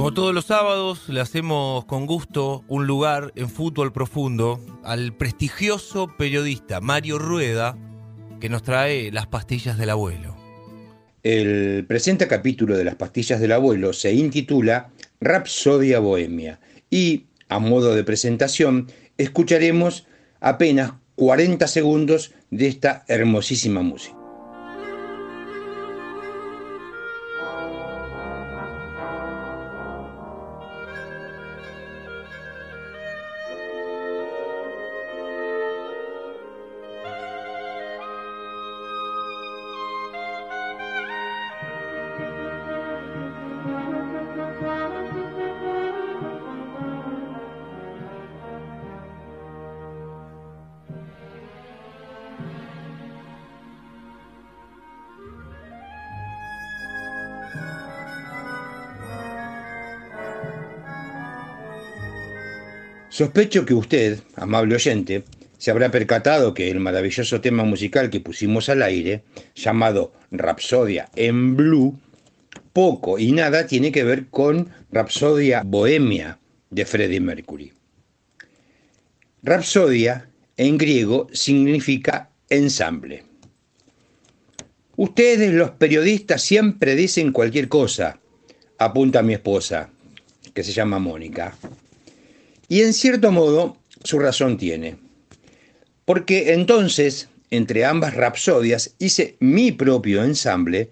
Como todos los sábados, le hacemos con gusto un lugar en fútbol profundo al prestigioso periodista Mario Rueda, que nos trae las pastillas del abuelo. El presente capítulo de las pastillas del abuelo se intitula Rapsodia Bohemia y, a modo de presentación, escucharemos apenas 40 segundos de esta hermosísima música. Sospecho que usted, amable oyente, se habrá percatado que el maravilloso tema musical que pusimos al aire, llamado Rapsodia en Blue, poco y nada tiene que ver con Rapsodia Bohemia de Freddie Mercury. Rapsodia en griego significa ensamble. Ustedes los periodistas siempre dicen cualquier cosa, apunta mi esposa, que se llama Mónica. Y en cierto modo su razón tiene. Porque entonces, entre ambas rapsodias, hice mi propio ensamble,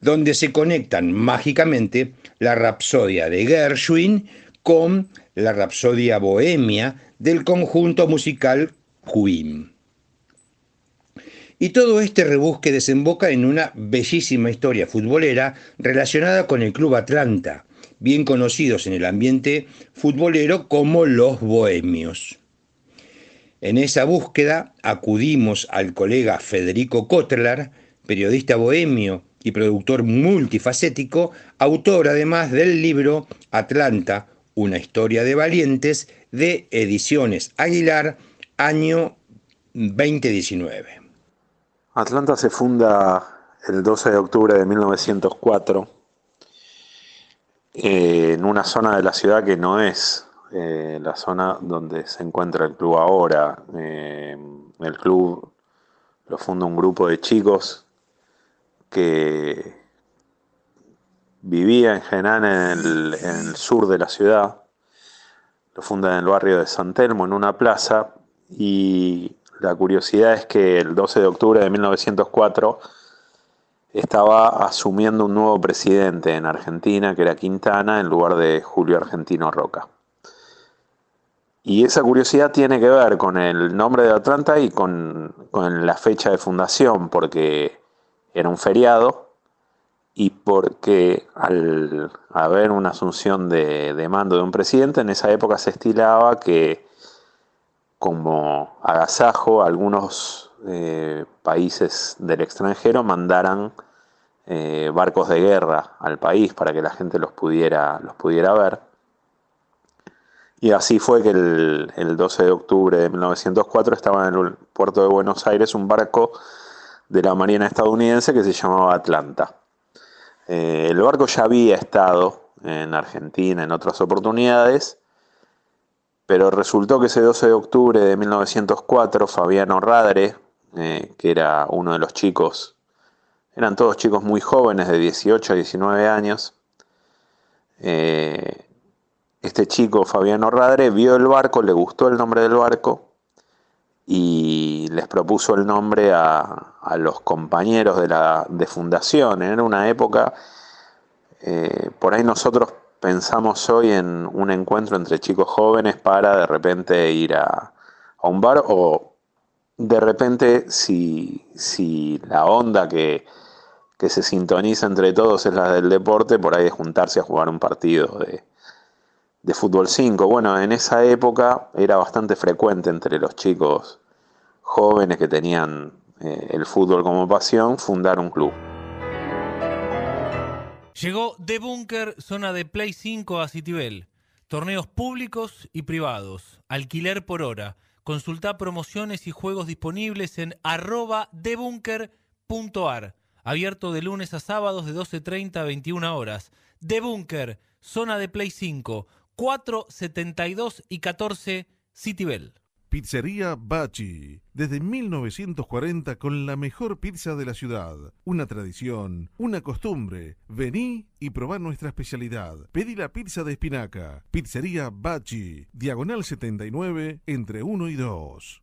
donde se conectan mágicamente la rapsodia de Gershwin con la rapsodia bohemia del conjunto musical Queen. Y todo este rebusque desemboca en una bellísima historia futbolera relacionada con el Club Atlanta, bien conocidos en el ambiente futbolero como los bohemios. En esa búsqueda acudimos al colega Federico Kotler, periodista bohemio y productor multifacético, autor además del libro Atlanta, una historia de valientes, de Ediciones Aguilar, año 2019. Atlanta se funda el 12 de octubre de 1904 eh, en una zona de la ciudad que no es eh, la zona donde se encuentra el club ahora. Eh, el club lo funda un grupo de chicos que vivía en el, en el sur de la ciudad. Lo funda en el barrio de San Telmo, en una plaza, y la curiosidad es que el 12 de octubre de 1904 estaba asumiendo un nuevo presidente en Argentina, que era Quintana, en lugar de Julio Argentino Roca. Y esa curiosidad tiene que ver con el nombre de Atlanta y con, la fecha de fundación, porque era un feriado y porque al haber una asunción de, mando de un presidente, en esa época se estilaba que como agasajo algunos eh, países del extranjero mandaran eh, barcos de guerra al país para que la gente los pudiera, los pudiera ver. Y así fue que el, 12 de octubre de 1904 estaba en el puerto de Buenos Aires un barco de la Marina estadounidense que se llamaba Atlanta. Eh, el barco ya había estado en Argentina en otras oportunidades, pero resultó que ese 12 de octubre de 1904 Fabiano Radre, eh, que era uno de los chicos eran todos chicos muy jóvenes, de 18 a 19 años. Eh, este chico, Fabiano Radre, vio el barco, le gustó el nombre del barco y les propuso el nombre a, los compañeros de, la, de fundación. Era una época, eh, por ahí nosotros pensamos hoy en un encuentro entre chicos jóvenes para de repente ir a, a un bar o de repente si, si la onda que, que se sintoniza entre todos es la del deporte, por ahí de juntarse a jugar un partido de, fútbol 5. Bueno, en esa época era bastante frecuente entre los chicos jóvenes que tenían eh, el fútbol como pasión fundar un club. Llegó The Bunker, zona de Play 5 a Citibel. Torneos públicos y privados. Alquiler por hora. Consulta promociones y juegos disponibles en arroba debunker.ar abierto de lunes a sábados de 12.30 a 21 horas. The Bunker, zona de Play 5, 4, 72 y 14 Citibel. Pizzería Bachi, desde 1940 con la mejor pizza de la ciudad. Una tradición, una costumbre. Vení y probá nuestra especialidad. Pedí la pizza de espinaca. Pizzería Bachi, diagonal 79, entre 1 y 2.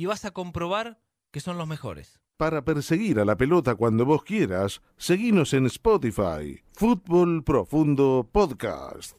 y vas a comprobar que son los mejores. Para perseguir a la pelota cuando vos quieras, seguinos en Spotify. Fútbol Profundo Podcast.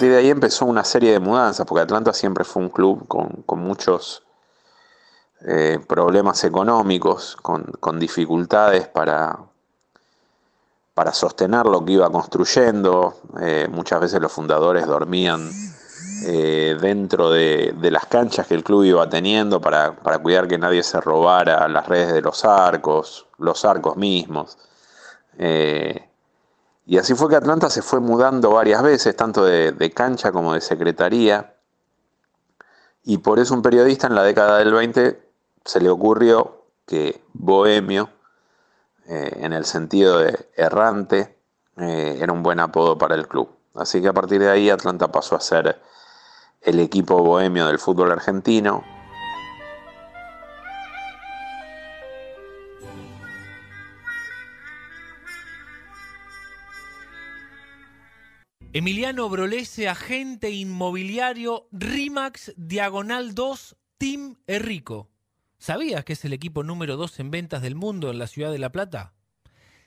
Partir de ahí empezó una serie de mudanzas, porque Atlanta siempre fue un club con, muchos eh, problemas económicos, con, dificultades para, para sostener lo que iba construyendo. Eh, muchas veces los fundadores dormían eh, dentro de, las canchas que el club iba teniendo para, para cuidar que nadie se robara las redes de los arcos, los arcos mismos. Y así fue que Atlanta se fue mudando varias veces, tanto de, cancha como de secretaría. Y por eso un periodista en la década del 20 se le ocurrió que bohemio, eh, en el sentido de errante, eh, era un buen apodo para el club. Así que a partir de ahí Atlanta pasó a ser el equipo bohemio del fútbol argentino. Emiliano Brolese, agente inmobiliario RIMAX Diagonal 2 Team Errico. ¿Sabías que es el equipo número 2 en ventas del mundo en la ciudad de La Plata?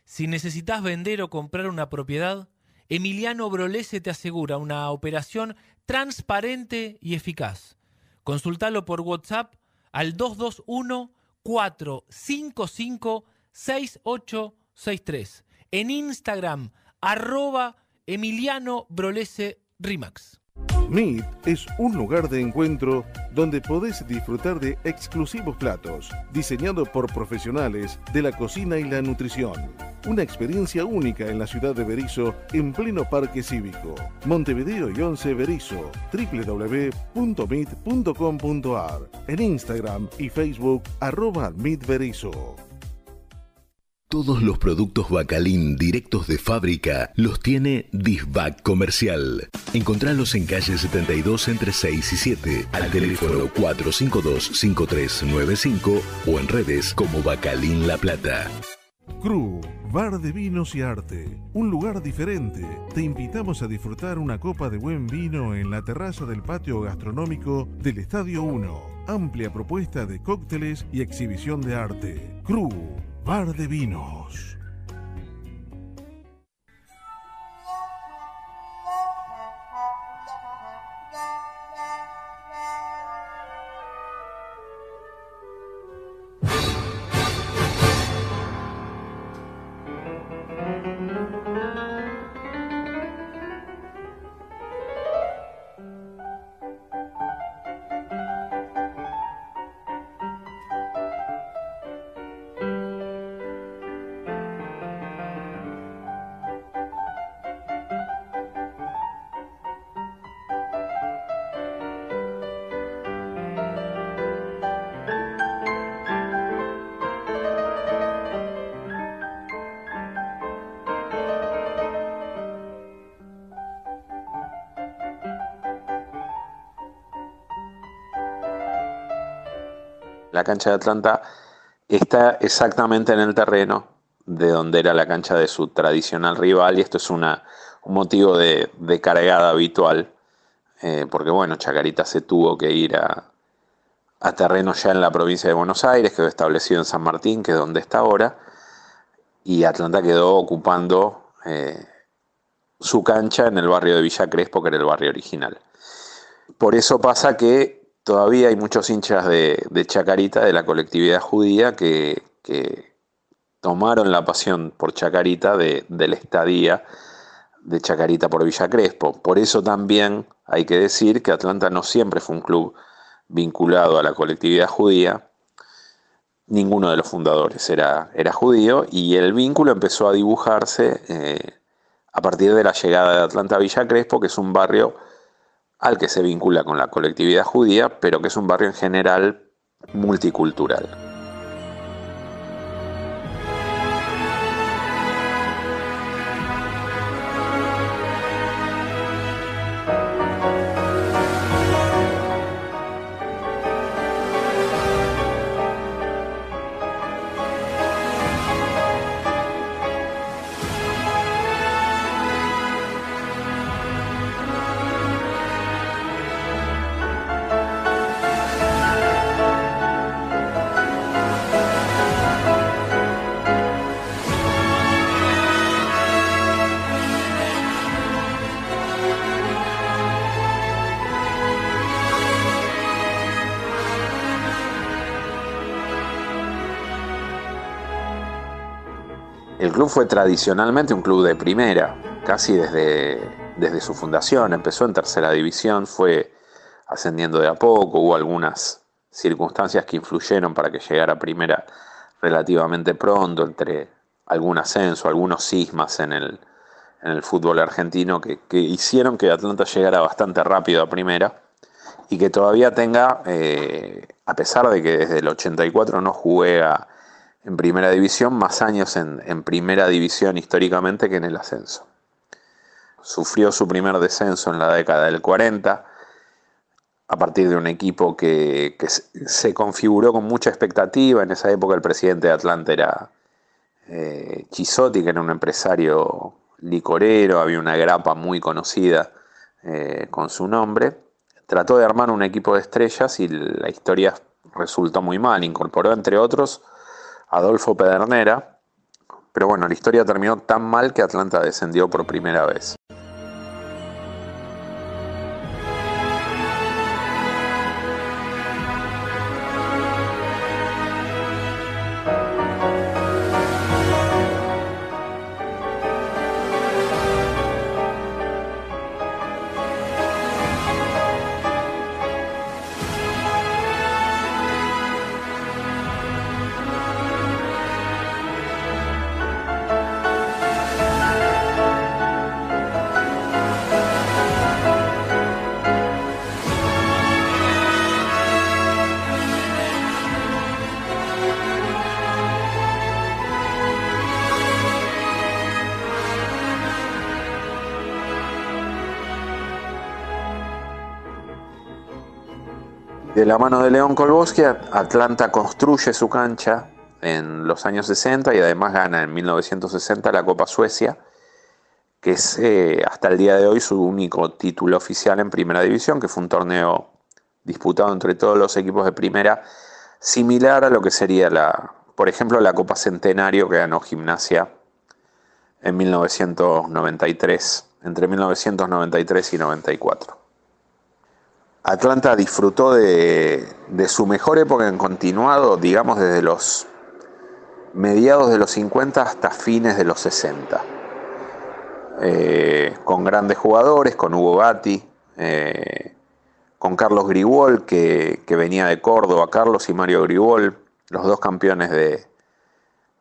Si necesitas vender o comprar una propiedad, Emiliano Brolese te asegura una operación transparente y eficaz. Consultalo por WhatsApp al 221 455 6863. En Instagram, arroba Emiliano Brolese Rimax. Meet es un lugar de encuentro donde podés disfrutar de exclusivos platos, diseñados por profesionales de la cocina y la nutrición. Una experiencia única en la ciudad de Berizo, en pleno parque cívico. Montevideo y 11 Berizo, www.meet.com.ar, en Instagram y Facebook, arroba Meet. Todos los productos Bacalín directos de fábrica los tiene Disbac Comercial. Encontralos en calle 72 entre 6 y 7, al teléfono 452-5395 o en redes como Bacalín La Plata. Cru, bar de vinos y arte. Un lugar diferente. Te invitamos a disfrutar una copa de buen vino en la terraza del patio gastronómico del Estadio 1. Amplia propuesta de cócteles y exhibición de arte. Cru, bar de vinos. La cancha de Atlanta está exactamente en el terreno de donde era la cancha de su tradicional rival y esto es una, un motivo de, cargada habitual, eh, porque bueno, Chacarita se tuvo que ir a, terreno ya en la provincia de Buenos Aires, quedó establecido en San Martín, que es donde está ahora, y Atlanta quedó ocupando eh, su cancha en el barrio de Villa Crespo, que era el barrio original. Por eso pasa que todavía hay muchos hinchas de, Chacarita, de la colectividad judía, que, tomaron la pasión por Chacarita de, la estadía de Chacarita por Villa Crespo. Por eso también hay que decir que Atlanta no siempre fue un club vinculado a la colectividad judía. Ninguno de los fundadores era, era judío y el vínculo empezó a dibujarse eh, a partir de la llegada de Atlanta a Villa Crespo, que es un barrio al que se vincula con la colectividad judía, pero que es un barrio en general multicultural. El club fue tradicionalmente un club de primera, casi desde, desde su fundación. Empezó en tercera división, fue ascendiendo de a poco, hubo algunas circunstancias que influyeron para que llegara a primera relativamente pronto, entre algún ascenso, algunos sismas en el, en el fútbol argentino que, hicieron que Atlanta llegara bastante rápido a primera y que todavía tenga, eh, a pesar de que desde el 84 no juega en primera división, más años en, primera división históricamente que en el ascenso. Sufrió su primer descenso en la década del 40, a partir de un equipo que, se configuró con mucha expectativa. En esa época el presidente de Atlanta era eh, Chisotti, que era un empresario licorero, había una grapa muy conocida eh, con su nombre. Trató de armar un equipo de estrellas y la historia resultó muy mal. Incorporó, entre otros, Adolfo Pedernera, pero bueno, la historia terminó tan mal que Atlanta descendió por primera vez. De la mano de León Kolboski, Atlanta construye su cancha en los años 60 y además gana en 1960 la Copa Suecia, que es eh, hasta el día de hoy su único título oficial en Primera División, que fue un torneo disputado entre todos los equipos de Primera, similar a lo que sería la, por ejemplo, la Copa Centenario que ganó Gimnasia en 1993, entre 1993 y 94. Atlanta disfrutó de, su mejor época en continuado, digamos, desde los mediados de los 50 hasta fines de los 60. Eh, con grandes jugadores, con Hugo Gatti, eh, con Carlos Grigol, que, venía de Córdoba, Carlos y Mario Grigol, los dos campeones de,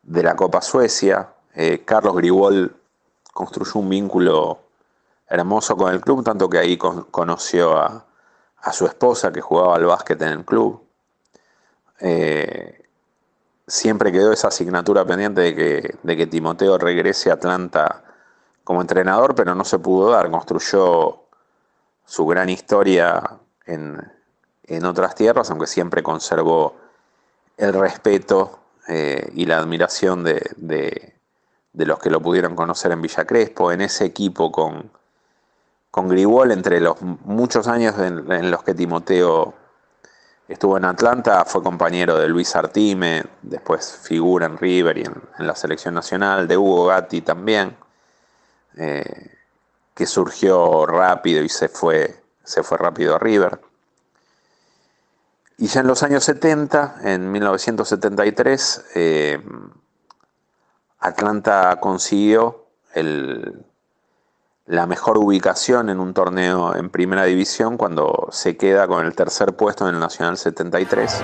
la Copa Suecia. Eh, Carlos Grigol construyó un vínculo hermoso con el club, tanto que ahí conoció a, a su esposa que jugaba al básquet en el club. Eh, siempre quedó esa asignatura pendiente de que, de que Timoteo regrese a Atlanta como entrenador, pero no se pudo dar. Construyó su gran historia en, otras tierras, aunque siempre conservó el respeto eh, y la admiración de, de, los que lo pudieron conocer en Villa Crespo, en ese equipo con, con Gribol, entre los muchos años en, los que Timoteo estuvo en Atlanta, fue compañero de Luis Artime, después figura en River y en, la selección nacional, de Hugo Gatti también, eh, que surgió rápido y se fue, se fue rápido a River. Y ya en los años 70, en 1973, eh, Atlanta consiguió la mejor ubicación en un torneo en primera división cuando se queda con el tercer puesto en el Nacional 73.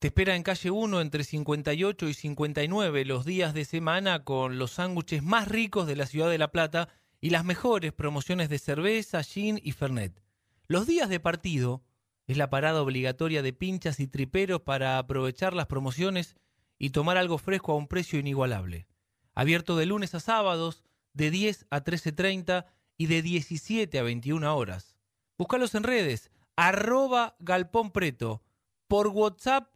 Te espera en calle 1 entre 58 y 59 los días de semana con los sándwiches más ricos de la ciudad de La Plata y las mejores promociones de cerveza, gin y fernet. Los días de partido es la parada obligatoria de pinchas y triperos para aprovechar las promociones y tomar algo fresco a un precio inigualable. Abierto de lunes a sábados, de 10 a 13.30 y de 17 a 21 horas. Búscalos en redes, arroba galpón preto, por WhatsApp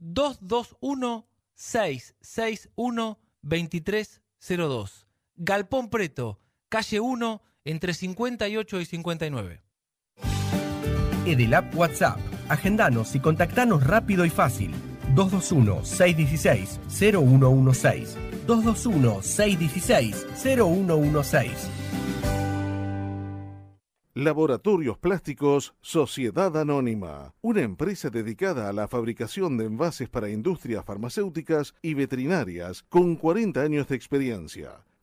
221-661-2302. Galpón Preto, calle 1, entre 58 y 59. Edelap WhatsApp. Agendanos y contactanos rápido y fácil. 221-616-0116. 221-616-0116. Laboratorios Plásticos Sociedad Anónima, una empresa dedicada a la fabricación de envases para industrias farmacéuticas y veterinarias con 40 años de experiencia.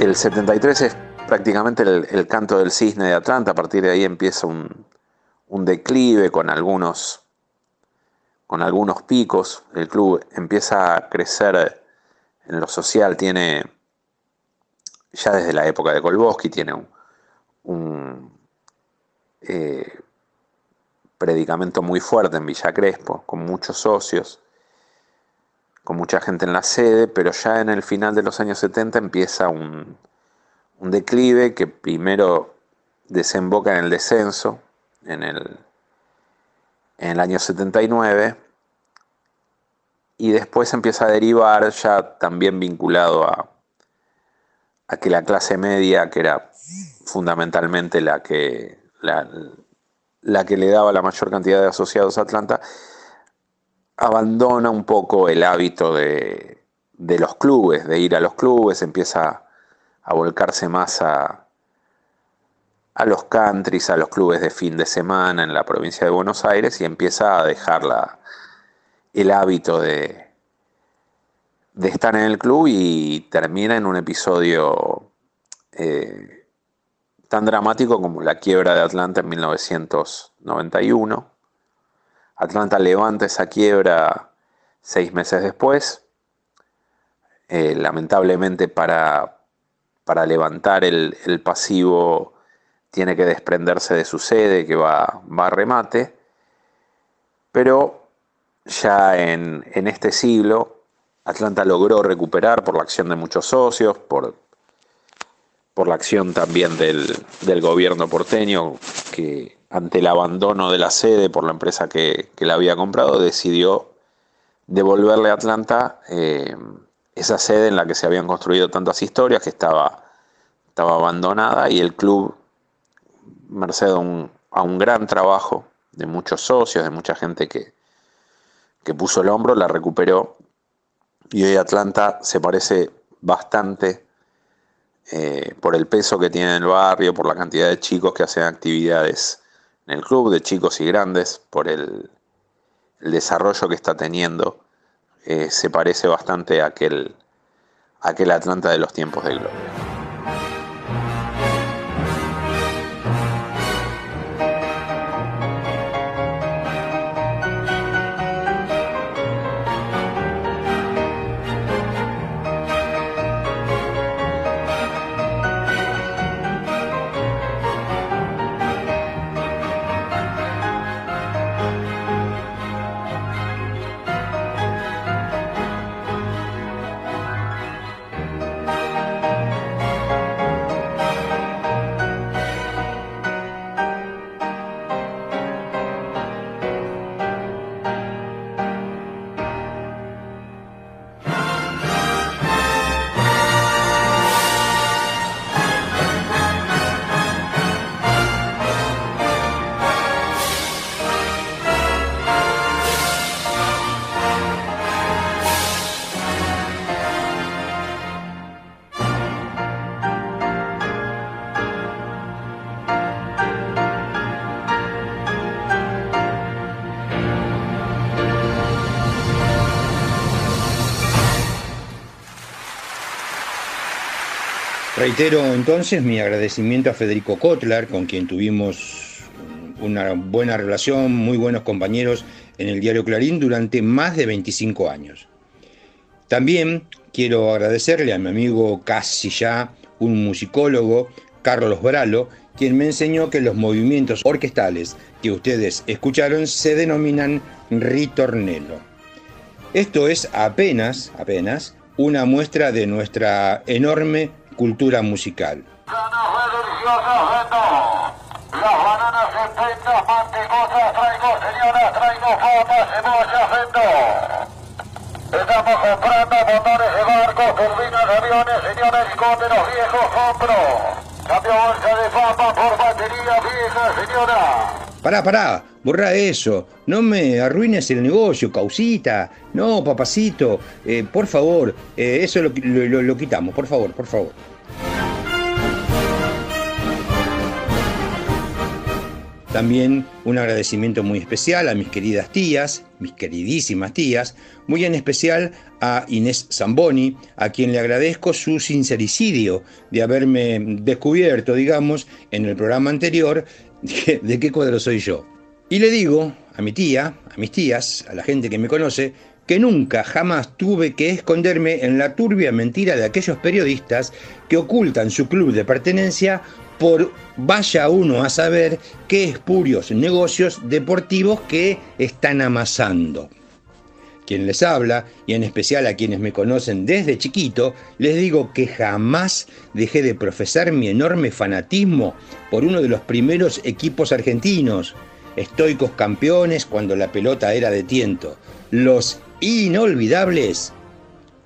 El 73 es prácticamente el, canto del cisne de Atlanta, a partir de ahí empieza un, declive con algunos, con algunos picos, el club empieza a crecer en lo social, tiene, ya desde la época de Kolboski, tiene un, eh, predicamento muy fuerte en Villa Crespo, con muchos socios con mucha gente en la sede, pero ya en el final de los años 70 empieza un, declive que primero desemboca en el descenso en el, en el año 79 y después empieza a derivar ya también vinculado a, a que la clase media, que era fundamentalmente la que, la, la que le daba la mayor cantidad de asociados a Atlanta, abandona un poco el hábito de, los clubes, de ir a los clubes, empieza a volcarse más a, a los countries, a los clubes de fin de semana en la provincia de Buenos Aires y empieza a dejar el hábito de, de estar en el club y termina en un episodio eh, tan dramático como la quiebra de Atlanta en 1991. Atlanta levanta esa quiebra seis meses después. Eh, lamentablemente para, para levantar el, pasivo tiene que desprenderse de su sede que va, va a remate. Pero ya en, en este siglo Atlanta logró recuperar por la acción de muchos socios, por, por la acción también del, gobierno porteño, que ante el abandono de la sede por la empresa que, la había comprado, decidió devolverle a Atlanta eh, esa sede en la que se habían construido tantas historias, que estaba, estaba abandonada, y el club, merced a un, a un gran trabajo de muchos socios, de mucha gente que, que puso el hombro, la recuperó y hoy Atlanta se parece bastante eh, por el peso que tiene en el barrio, por la cantidad de chicos que hacen actividades en el club, de chicos y grandes, por el, desarrollo que está teniendo. Eh, se parece bastante a aquel, aquel Atlanta de los tiempos de gloria. Reitero entonces mi agradecimiento a Federico Kotler, con quien tuvimos una buena relación, muy buenos compañeros en el diario Clarín durante más de 25 años. También quiero agradecerle a mi amigo casi ya, un musicólogo, Carlos Bralo, quien me enseñó que los movimientos orquestales que ustedes escucharon se denominan ritornello. Esto es apenas, apenas, una muestra de nuestra enorme cultura musical. Las bananas traigo señoras, traigo papas. Estamos comprando motores de barcos, turbinas aviones, señores, helicópteros viejos, compro. Cambio bolsa de papas por batería vieja, señora. Pará, pará, borra eso. No me arruines el negocio, causita. No, papacito. Eh, por favor, eh, eso lo, lo, lo quitamos, por favor, por favor. También un agradecimiento muy especial a mis queridas tías, mis queridísimas tías, muy en especial a Inés Zamboni, a quien le agradezco su sincericidio de haberme descubierto, digamos, en el programa anterior de, qué cuadro soy yo. Y le digo a mi tía, a mis tías, a la gente que me conoce, que nunca, jamás tuve que esconderme en la turbia mentira de aquellos periodistas que ocultan su club de pertenencia por vaya uno a saber qué espurios negocios deportivos que están amasando. Quien les habla, y en especial a quienes me conocen desde chiquito, les digo que jamás dejé de profesar mi enorme fanatismo por uno de los primeros equipos argentinos, estoicos campeones cuando la pelota era de tiento, los inolvidables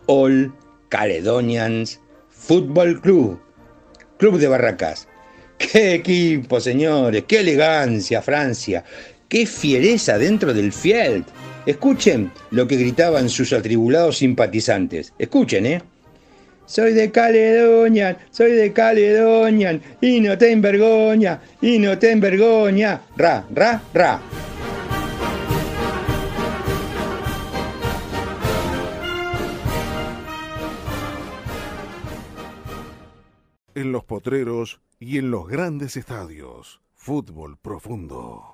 All Caledonians Football Club, Club de Barracas, ¡Qué equipo, señores! ¡Qué elegancia, Francia! ¡Qué fiereza dentro del Field! Escuchen lo que gritaban sus atribulados simpatizantes. Escuchen, ¿eh? Soy de Caledonia, soy de Caledonia, y no te envergoña, y no te envergoña. Ra, ra, ra. en los potreros y en los grandes estadios. Fútbol profundo.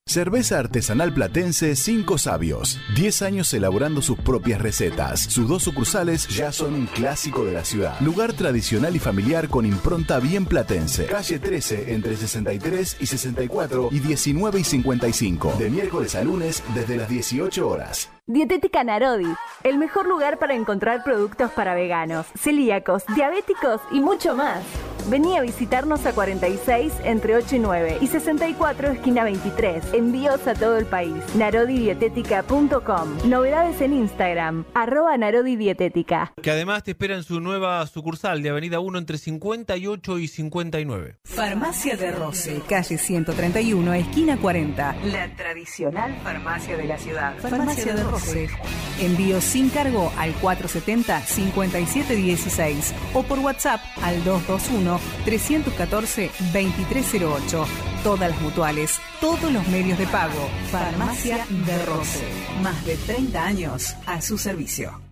Cerveza artesanal platense Cinco Sabios. 10 años elaborando sus propias recetas. Sus dos sucursales ya son un clásico de la ciudad. Lugar tradicional y familiar con impronta bien platense. Calle 13 entre 63 y 64 y 19 y 55. De miércoles a lunes desde las 18 horas. Dietética Narodi, el mejor lugar para encontrar productos para veganos, celíacos, diabéticos y mucho más. Vení a visitarnos a 46 entre 8 y 9 y 64 esquina 23. Envíos a todo el país. Narodidietética.com. Novedades en Instagram. Arroba Narodidietética. Que además te espera en su nueva sucursal de Avenida 1 entre 58 y 59. Farmacia de Roce, calle 131, esquina 40. La tradicional farmacia de la ciudad. Farmacia de Roce. Envío sin cargo al 470-5716 o por WhatsApp al 221-314-2308. Todas las mutuales, todos los medios de pago. Farmacia de Roce. Más de 30 años a su servicio.